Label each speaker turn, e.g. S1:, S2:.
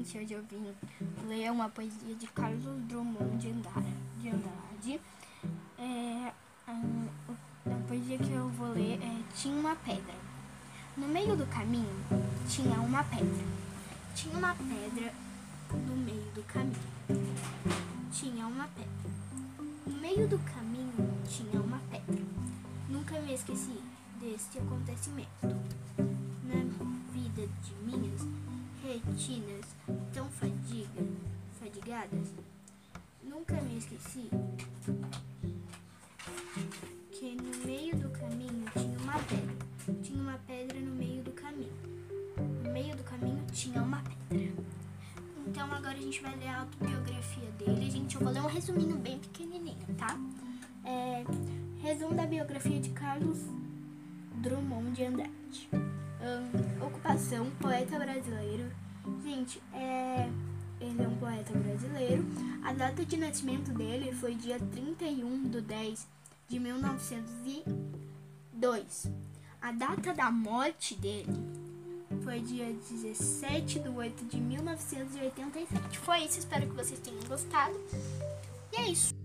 S1: hoje eu vim ler uma poesia de Carlos Drummond de Andrade. É, a, a poesia que eu vou ler é Tinha uma pedra. No meio do caminho tinha uma pedra. Tinha uma pedra no meio do caminho. Tinha uma pedra. No meio do caminho tinha uma pedra. Nunca me esqueci deste acontecimento. Na de minhas retinas tão fadiga, fadigadas, nunca me esqueci que no meio do caminho tinha uma pedra. Tinha uma pedra no meio do caminho. No meio do caminho tinha uma pedra. Então agora a gente vai ler a autobiografia dele. Gente, eu vou ler um resuminho bem pequenininho, tá? É, resumo da biografia de Carlos Drummond de Andrade. Um, ocupação, poeta brasileiro. Gente, é, ele é um poeta brasileiro. A data de nascimento dele foi dia 31 de 10 de 1902. A data da morte dele foi dia 17 de 8 de 1987. Foi isso, espero que vocês tenham gostado. E é isso.